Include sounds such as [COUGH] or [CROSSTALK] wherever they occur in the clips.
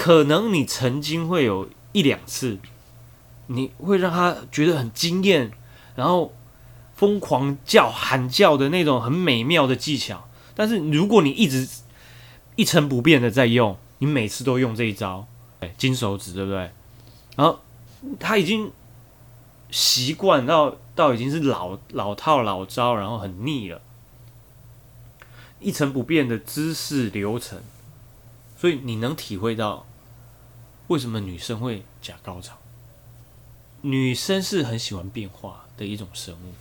可能你曾经会有一两次，你会让他觉得很惊艳，然后疯狂叫喊叫的那种很美妙的技巧。但是如果你一直一成不变的在用，你每次都用这一招，哎，金手指，对不对？然后他已经习惯到到已经是老老套老招，然后很腻了，一成不变的姿势流程，所以你能体会到为什么女生会假高潮。女生是很喜欢变化的一种生物，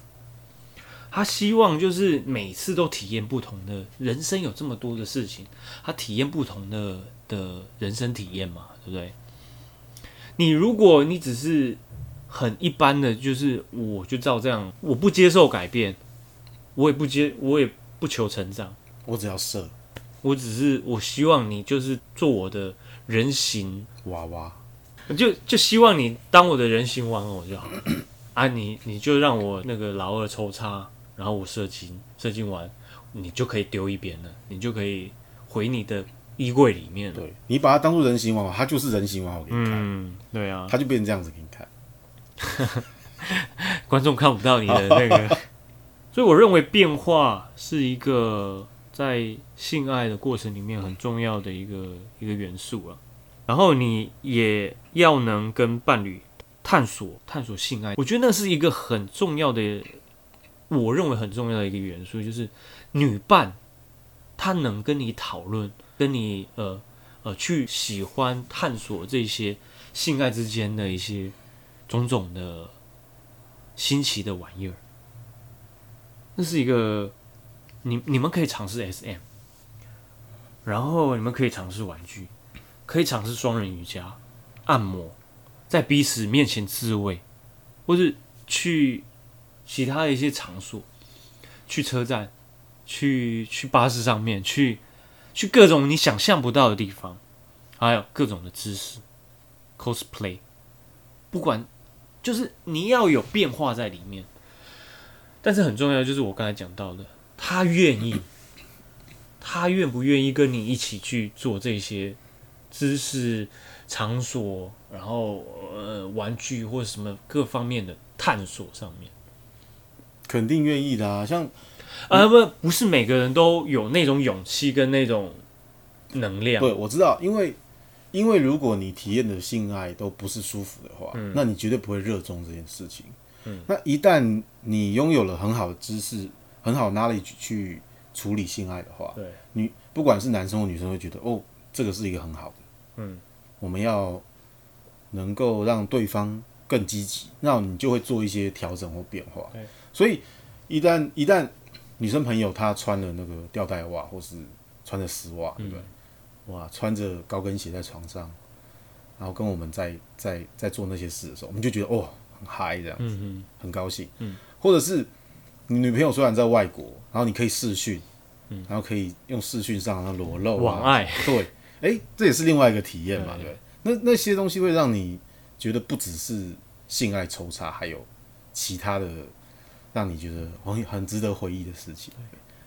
她希望就是每次都体验不同的人生，有这么多的事情，她体验不同的的人生体验嘛，对不对？你如果你只是很一般的，就是我就照这样，我不接受改变，我也不接，我也不求成长，我只要射我只是我希望你就是做我的人形，娃娃，就就希望你当我的人形玩偶就好了 [COUGHS] 啊！你你就让我那个老二抽插，然后我射精，射精完你就可以丢一边了，你就可以回你的衣柜里面了。对你把它当做人形玩偶，它就是人形玩偶给你看，嗯，对啊，它就变成这样子给你看。[LAUGHS] 观众看不到你的那个，[LAUGHS] 所以我认为变化是一个在性爱的过程里面很重要的一个一个元素啊。然后你也要能跟伴侣探索探索性爱，我觉得那是一个很重要的，我认为很重要的一个元素，就是女伴她能跟你讨论，跟你呃呃去喜欢探索这些性爱之间的一些种种的新奇的玩意儿。那是一个，你你们可以尝试 SM，然后你们可以尝试玩具，可以尝试双人瑜伽、按摩，在彼此面前自慰，或是去其他的一些场所，去车站，去去巴士上面，去去各种你想象不到的地方，还有各种的姿势，cosplay，不管就是你要有变化在里面。但是很重要，就是我刚才讲到的，他愿意，他愿不愿意跟你一起去做这些知识、场所，然后呃玩具或者什么各方面的探索上面。肯定愿意的啊，像啊不，不是每个人都有那种勇气跟那种能量。对我知道，因为因为如果你体验的性爱都不是舒服的话，那你绝对不会热衷这件事情。嗯，那一旦你拥有了很好的知识、很好的 knowledge 去处理性爱的话，对，你不管是男生或女生，会觉得哦，这个是一个很好的。嗯，我们要能够让对方更积极，那你就会做一些调整或变化。对，所以一旦一旦女生朋友她穿了那个吊带袜，或是穿着丝袜，对不对？哇，穿着高跟鞋在床上，然后跟我们在在在做那些事的时候，我们就觉得哦，很嗨这样子，嗯很高兴。嗯，或者是你女朋友虽然在外国，然后你可以视讯，嗯，然后可以用视讯上裸露、嗯，啊、网爱，对，哎、这也是另外一个体验嘛，对对。那那些东西会让你觉得不只是性爱抽查，还有其他的让你觉得很很值得回忆的事情。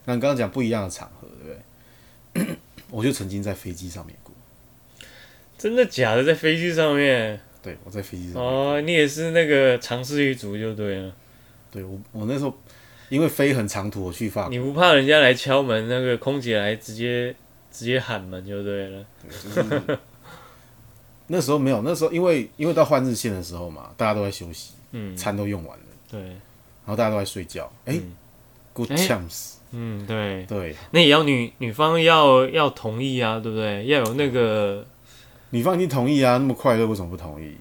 那你刚刚讲不一样的场合，对不对？[CLEARS THROAT] 我就曾经在飞机上面过，真的假的？在飞机上面对我在飞机上面，哦，你也是那个尝试一族就对了。对我我那时候因为飞很长途，我去法国，你不怕人家来敲门，那个空姐来直接直接喊门就对了。就是那时候没有，那时候因为因为到换日线的时候嘛，大家都在休息，嗯，餐都用完了，对，然后大家都在睡觉，哎、嗯。g o o d 哎。chance，、嗯，对，对，那也要女女方要要同意啊，对不对？要有那个女方已经同意啊，那么快乐为什么不同意？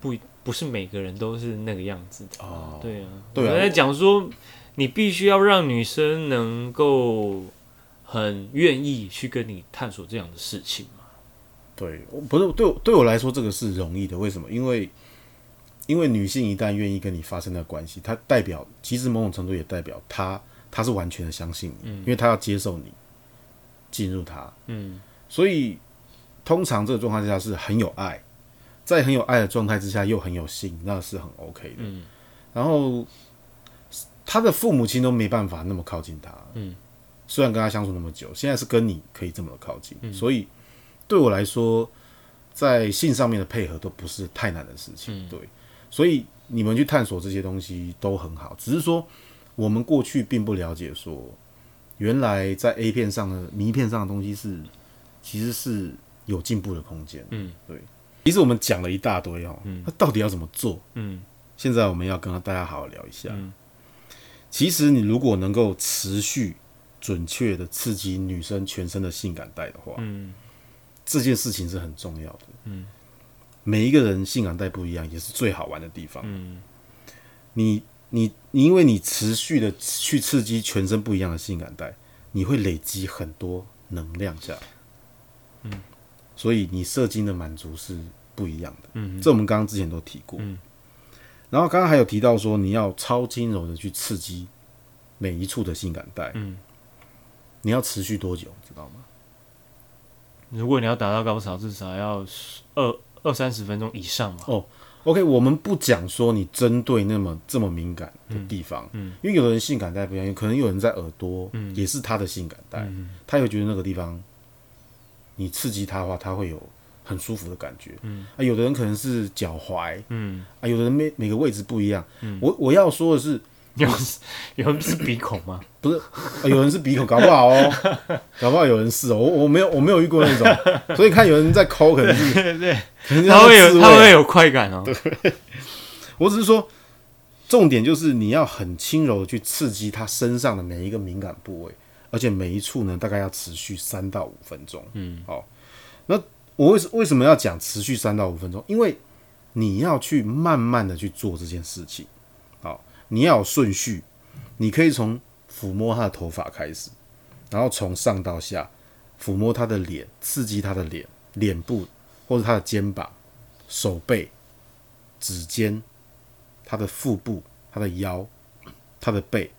不不是每个人都是那个样子的。哦，对啊，对啊。我在讲说，你必须要让女生能够很愿意去跟你探索这样的事情嘛。对，我不是对我对我来说这个是容易的，为什么？因为因为女性一旦愿意跟你发生的关系，她代表其实某种程度也代表她她是完全的相信你，因为她要接受你进入她，嗯。所以通常这个状况之下是很有爱，在很有爱的状态之下又很有性，那是很 OK 的。嗯。然后他的父母亲都没办法那么靠近他，嗯，虽然跟他相处那么久，现在是跟你可以这么的靠近，所以对我来说，在性上面的配合都不是太难的事情。对，所以你们去探索这些东西都很好，只是说我们过去并不了解说，原来在 A 片上的迷片上的东西是其实是有进步的空间。嗯，对。其实我们讲了一大堆哦，他到底要怎么做？嗯现在我们要跟大家好好聊一下。嗯其实你如果能够持续准确的刺激女生全身的性感带的话，嗯这件事情是很重要的。嗯，每一个人性感带不一样，也是最好玩的地方。嗯你你你，因为你持续的去刺激全身不一样的性感带，你会累积很多能量下来。嗯，所以你射精的满足是不一样的。嗯这我们刚刚之前都提过。嗯然后刚刚还有提到说，你要超轻柔的去刺激每一处的性感带，嗯，你要持续多久，知道吗？如果你要达到高潮，至少要二二三十分钟以上嘛。OK，我们不讲说你针对那么这么敏感的地方，嗯因为有的人性感带不一样，可能有人在耳朵，嗯也是他的性感带，嗯他会觉得那个地方你刺激他的话，他会有很舒服的感觉。嗯啊，有的人可能是脚踝嗯，啊，有的人每每个位置不一样。嗯我我要说的是，[LAUGHS] 有有人是鼻孔吗？不是、啊有人是鼻孔，搞不好哦，[LAUGHS] 搞不好有人是哦，我我没有我没有遇过那种，所以看有人在抠，可能是 [LAUGHS] 对对，可能是他会有他会有快感哦。我只是说，重点就是你要很轻柔的去刺激他身上的每一个敏感部位，而且每一处呢，大概要持续三到五分钟。嗯，好，那我为什为什么要讲持续三到五分钟？因为你要去慢慢的去做这件事情。你要有顺序，你可以从抚摸他的头发开始，然后从上到下抚摸他的脸，刺激他的脸、脸部或者他的肩膀、手背、指尖。他的腹部、他的腰、他的背、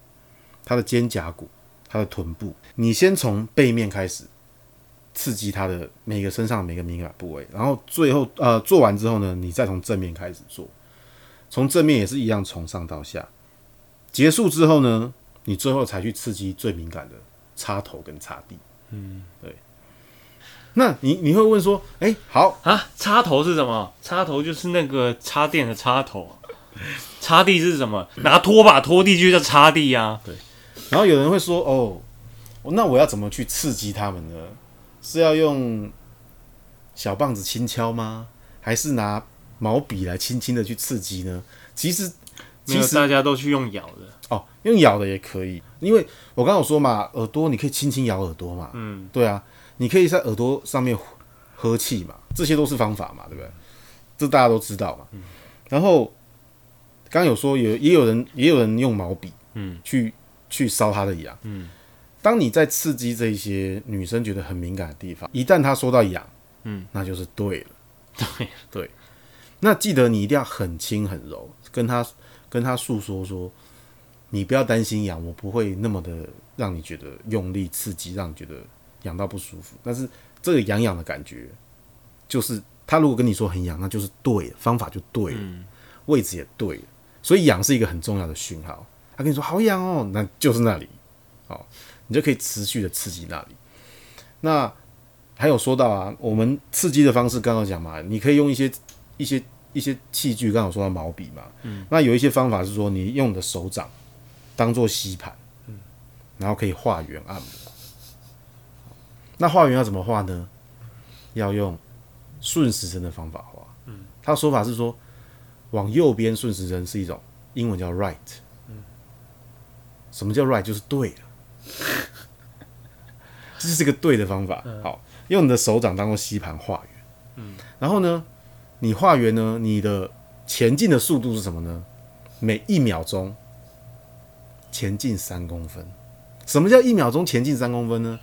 他的肩胛骨、他的臀部，你先从背面开始刺激他的每个身上每个敏感部位，然后最后呃做完之后呢，你再从正面开始做，从正面也是一样从上到下，结束之后呢，你最后才去刺激最敏感的插头跟插地。嗯，对。那你你会问说，哎、好，啊，插头是什么？插头就是那个插电的插头。插地是什么？拿拖把拖地就叫插地啊。对然后有人会说：“哦，那我要怎么去刺激他们呢？是要用小棒子轻敲吗？还是拿毛笔来轻轻的去刺激呢？”其实，其实大家都去用咬的。哦，用咬的也可以，因为我刚刚有说嘛，耳朵你可以轻轻咬耳朵嘛，嗯，对啊，你可以在耳朵上面呵气嘛，这些都是方法嘛，对不对？这大家都知道嘛。然后刚刚有说有也有人也有人用毛笔，嗯，去去烧他的痒，嗯。当你在刺激这一些女生觉得很敏感的地方，一旦她说到痒，嗯，那就是对了。[LAUGHS] 对对，那记得你一定要很轻很柔，跟她跟他诉说说，你不要担心痒，我不会那么的让你觉得用力刺激，让你觉得痒到不舒服。但是这个痒痒的感觉，就是他如果跟你说很痒，那就是对了，方法就对了，嗯位置也对了，所以痒是一个很重要的讯号。他跟你说好痒哦，那就是那里，好，你就可以持续的刺激那里。那还有说到啊，我们刺激的方式刚刚讲嘛，你可以用一些一些一些器具，刚刚有说到毛笔嘛，嗯，那有一些方法是说你用你的手掌当做吸盘，嗯，然后可以画圆按摩。那画圆要怎么画呢？要用顺时针的方法画。嗯，他的说法是说，往右边顺时针是一种英文叫 right。嗯，什么叫 right？就是对了，[LAUGHS] 这是个对的方法。好，用你的手掌当做吸盘画圆。嗯，然后呢，你画圆呢，你的前进的速度是什么呢？每一秒钟前进三公分。什么叫一秒钟前进三公分呢？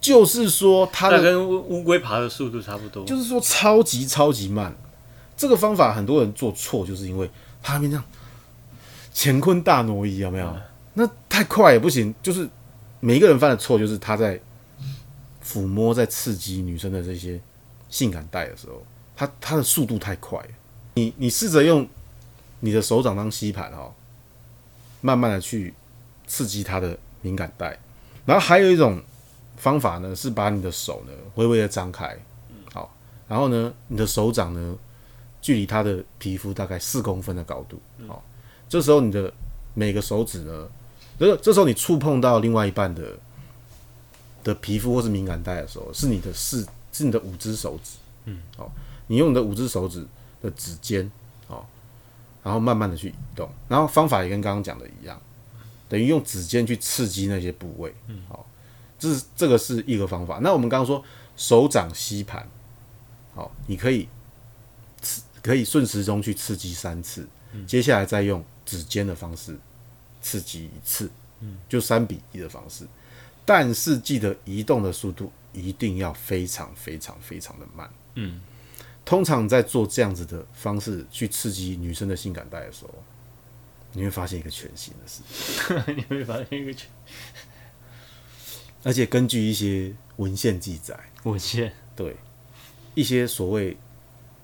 就是说它的跟乌乌龟爬的速度差不多。就是说超级超级慢。这个方法很多人做错，就是因为他那边这样乾坤大挪移，有没有？那太快也不行。就是每一个人犯的错，就是他在抚摸、在刺激女生的这些性感带的时候，他他的速度太快了。你你试着用你的手掌当吸盘哦，慢慢的去刺激它的敏感带。然后还有一种方法呢，是把你的手呢微微的张开，好然后呢，你的手掌呢，距离它的皮肤大概四公分的高度，好、这时候你的每个手指呢，这这时候你触碰到另外一半的的皮肤或是敏感带的时候，是你的四是你的五只手指，嗯，好、你用你的五只手指的指尖，哦、然后慢慢的去移动，然后方法也跟刚刚讲的一样，等于用指尖去刺激那些部位，嗯，好、这是这个是一个方法。那我们刚刚说手掌吸盘，好，你可以刺可以顺时钟去刺激三次，接下来再用指尖的方式刺激一次，就三比一的方式。但是记得移动的速度一定要非常非常非常的慢。嗯，通常在做这样子的方式去刺激女生的性感带的时候，你会发现一个全新的事，[LAUGHS] 你会发现一个全而且根据一些文献记载，文献。对一些所谓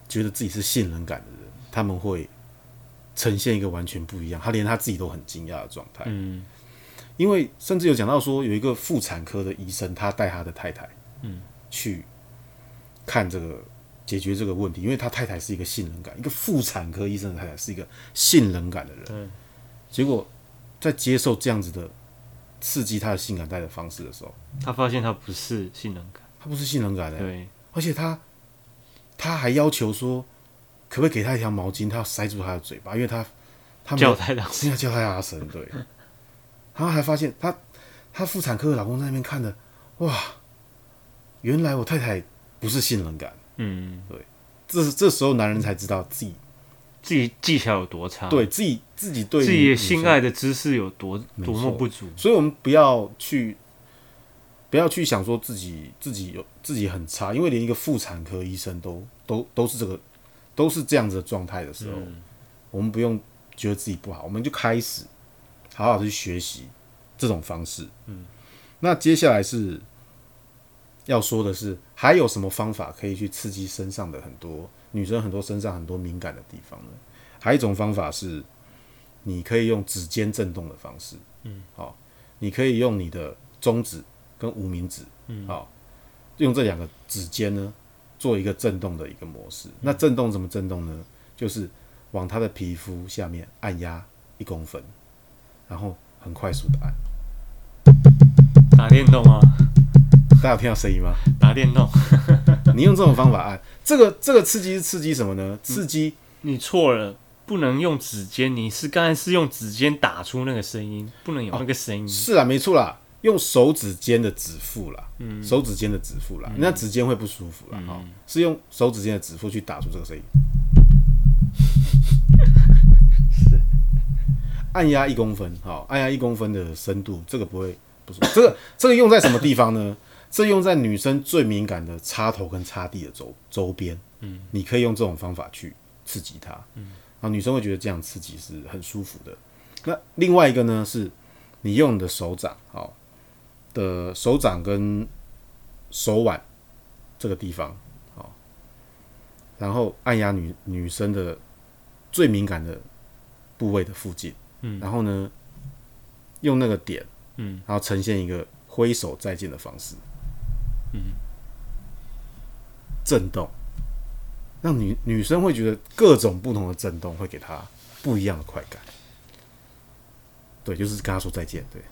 觉得自己是性冷感的人，他们会呈现一个完全不一样，他连他自己都很惊讶的状态。嗯。因为甚至有讲到说，有一个妇产科的医生，他带他的太太，嗯，去看这个解决这个问题，因为他太太是一个性冷感，一个妇产科医生的太太是一个性冷感的人，对，结果在接受这样子的刺激他的性感带的方式的时候，他发现他不是性能感，他不是性冷感的，对，而且他他还要求说，可不可以给他一条毛巾，他要塞住他的嘴巴，因为他他没有叫太大是要叫他大声，对。[LAUGHS] 然后还发现他他妇产科的老公在那边看的，哇，原来我太太不是性冷感，嗯，对。这这时候男人才知道自己自己技巧有多差，对自己自己对自己女的性，爱的知识有多多么不足，所以我们不要去不要去想说自己自己有自己很差，因为连一个妇产科医生都都都是这个都是这样子的状态的时候，嗯。我们不用觉得自己不好，我们就开始好好的去学习这种方式。嗯，那接下来是要说的是，还有什么方法可以去刺激身上的很多女生很多身上很多敏感的地方呢？还有一种方法是，你可以用指尖震动的方式。嗯，好、你可以用你的中指跟无名指，嗯，好、用这两个指尖呢做一个震动的一个模式。那震动怎么震动呢？就是往她的皮肤下面按压一公分，然后很快速的按。打电动啊，大家有听到声音吗？打电动，[LAUGHS] 你用这种方法按，这个这个刺激是刺激什么呢？刺激你错了。不能用指尖，你是刚才是用指尖打出那个声音，不能有那个声音。是啊，没错啦，用手指尖的指腹啦，嗯手指尖的指腹啦，那指尖会不舒服啦，哈、是用手指尖的指腹去打出这个声音。是 [LAUGHS] 按压一公分，好，按压一公分的深度，这个不会不舒服。这个这个用在什么地方呢？这用在女生最敏感的插头跟插地的周周边，嗯，你可以用这种方法去刺激她，嗯，然后女生会觉得这样刺激是很舒服的。那另外一个呢，是你用你的手掌，好的手掌跟手腕这个地方，好，然后按压女女生的最敏感的部位的附近，嗯，然后呢，用那个点，嗯，然后呈现一个挥手再见的方式，嗯，震动，让女女生会觉得各种不同的震动会给她不一样的快感。对，就是跟她说再见。对，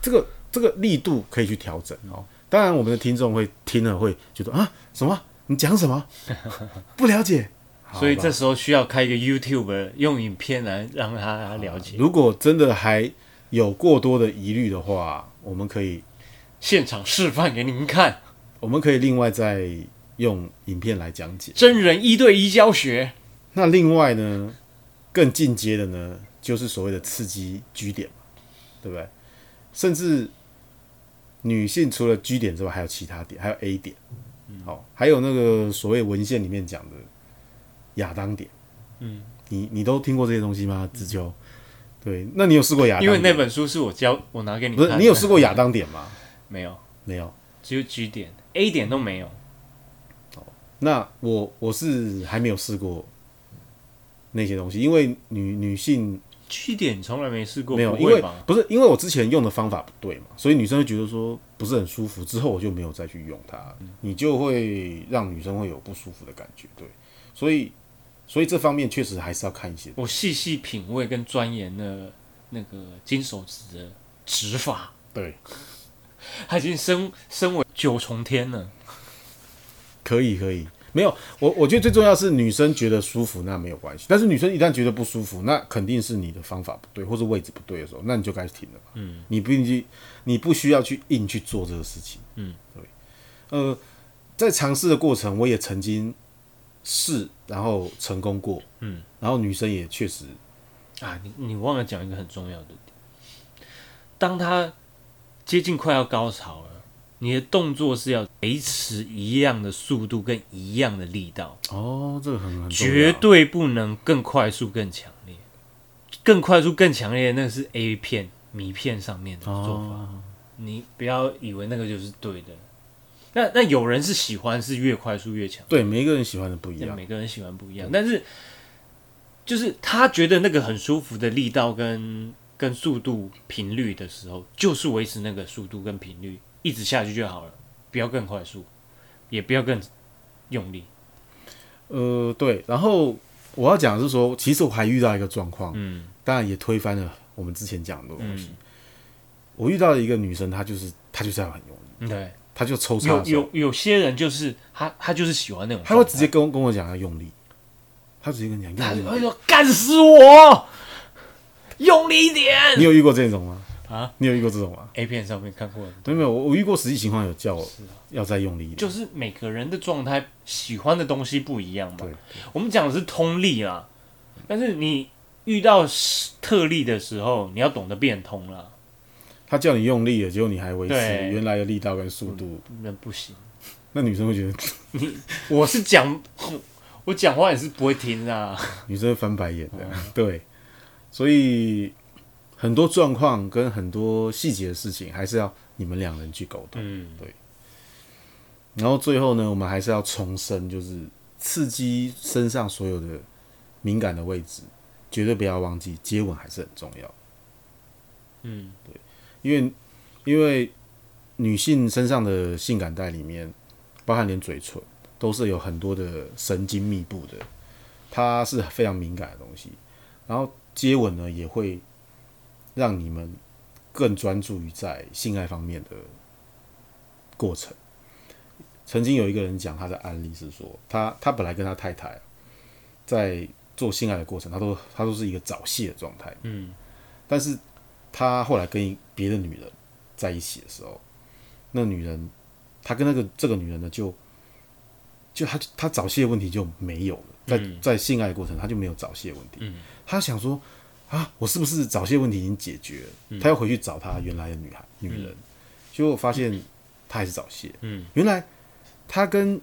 这个这个力度可以去调整哦。当然，我们的听众会听了会觉得啊，什么？你讲什么？[LAUGHS] 不了解。所以这时候需要开一个 YouTube，用影片来让他了解。如果真的还有过多的疑虑的话，我们可以现场示范给您看，我们可以另外再用影片来讲解。真人一对一教学。那另外呢，更进阶的呢，就是所谓的刺激居点嘛，对不对？甚至女性除了居点之外，还有其他点，还有 A 点，好、还有那个所谓文献里面讲的亚当点，嗯，你你都听过这些东西吗？子秋，对，那你有试过亚当点？因为那本书是我教我拿给你看的，不是你有试过亚当点吗？没有？没有。只有 G 点，A 点都没有。那我我是还没有试过那些东西，因为女女性 G 点从来没试过，没有，因为不是因为我之前用的方法不对嘛，所以女生会觉得说不是很舒服，之后我就没有再去用它，你就会让女生会有不舒服的感觉，对，所以所以这方面确实还是要看一些，我细细品味跟钻研了那个金手指的指法，对，他已经升升为九重天了。可以可以，没有我我觉得最重要是女生觉得舒服那没有关系，但是女生一旦觉得不舒服，那肯定是你的方法不对或者位置不对的时候，那你就该停了吧，嗯，你不必去，你不需要去硬去做这个事情，嗯，对，呃，在尝试的过程，我也曾经试，然后成功过，嗯，然后女生也确实啊，你你忘了讲一个很重要的点，当他接近快要高潮了，你的动作是要维持一样的速度跟一样的力道，哦，这个很很绝对不能更快速、更强烈。更快速、更强烈的那个是 A 片、迷片上面的做法，哦，你不要以为那个就是对的。那那有人是喜欢是越快速越强，对，每一个人喜欢的不一对，样，每个人喜欢不一样，但是就是他觉得那个很舒服的力道跟跟速度频率的时候，就是维持那个速度跟频率，一直下去就好了，不要更快速，也不要更用力。呃，对，然后我要讲的是说，其实我还遇到一个状况，嗯当然也推翻了我们之前讲的东西。嗯，我遇到了一个女生，她就是她就是要很用力，对，她就抽插有有有些人就是她，她就是喜欢那种她会直接跟跟我讲要用力，她直接跟你他讲用力。就会说干死我，用力一点你有遇过这种吗？啊你有遇过这种吗？！A 片上面看过的，对，没有，我我遇过实际情况，有叫我要再用力一点。就是每个人的状态喜欢的东西不一样嘛。对，我们讲的是通力啦，但是你遇到特例的时候，你要懂得变通啦。他叫你用力了，结果你还维持对原来的力道跟速度，那不行，那女生会觉得 [LAUGHS] 你我是讲，我讲话也是不会听啊。[LAUGHS] 女生会翻白眼的。对，所以很多状况跟很多细节的事情，还是要你们两人去沟通。嗯，对然后最后呢，我们还是要重申，就是刺激身上所有的敏感的位置，绝对不要忘记接吻还是很重要嗯，对，因为因为女性身上的性感带里面，包含连嘴唇，都是有很多的神经密布的，它是非常敏感的东西。然后接吻呢，也会让你们更专注于在性爱方面的过程。曾经有一个人讲他的案例是说，他他本来跟他太太在做性爱的过程，他都他都是一个早泄的状态，嗯，但是他后来跟别的女人在一起的时候，那女人，他跟那个这个女人呢，就就他他早泄的问题就没有了，在嗯。在性爱的过程他就没有早泄问题，嗯。他想说啊，我是不是早泄问题已经解决了？他要回去找他原来的女孩女人，结果发现他还是早泄，嗯。原来他跟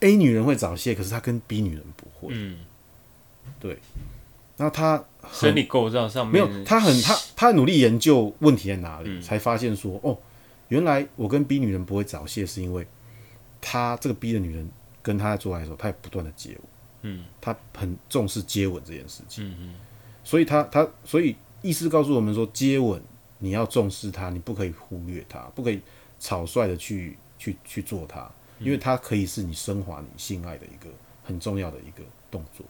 A 女人会早泄，可是他跟 B 女人不会，嗯，对。那他生理构造上没有，他很他他努力研究问题在哪里，嗯。才发现说哦，原来我跟 B 女人不会早泄，是因为他这个 B 的女人跟他在做爱的时候，他也不断的接吻，嗯。他很重视接吻这件事情，嗯嗯。所以他他所以意思告诉我们说，接吻你要重视它，你不可以忽略它，不可以草率的去去去做它，因为它可以是你升华你性爱的一个很重要的一个动作。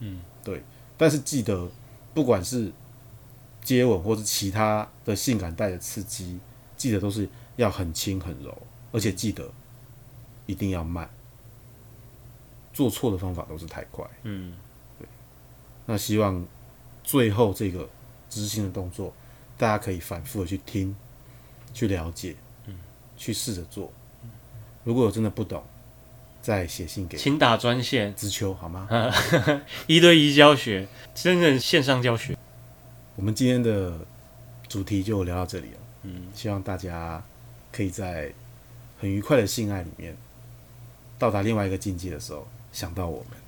嗯，对。但是记得，不管是接吻或是其他的性感带的刺激，记得都是要很轻很柔，而且记得一定要慢。做错的方法都是太快。嗯，对那希望最后这个执行的动作，大家可以反复的去听、去了解，去试着做。如果有真的不懂，再写信给请打专线，知秋好吗？[LAUGHS] 一对一教学，真正线上教学。我们今天的主题就聊到这里了。嗯，希望大家可以在很愉快的性爱里面，到达另外一个境界的时候，想到我们。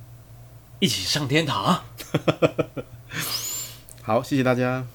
一起上天堂。[LAUGHS] 好，谢谢大家。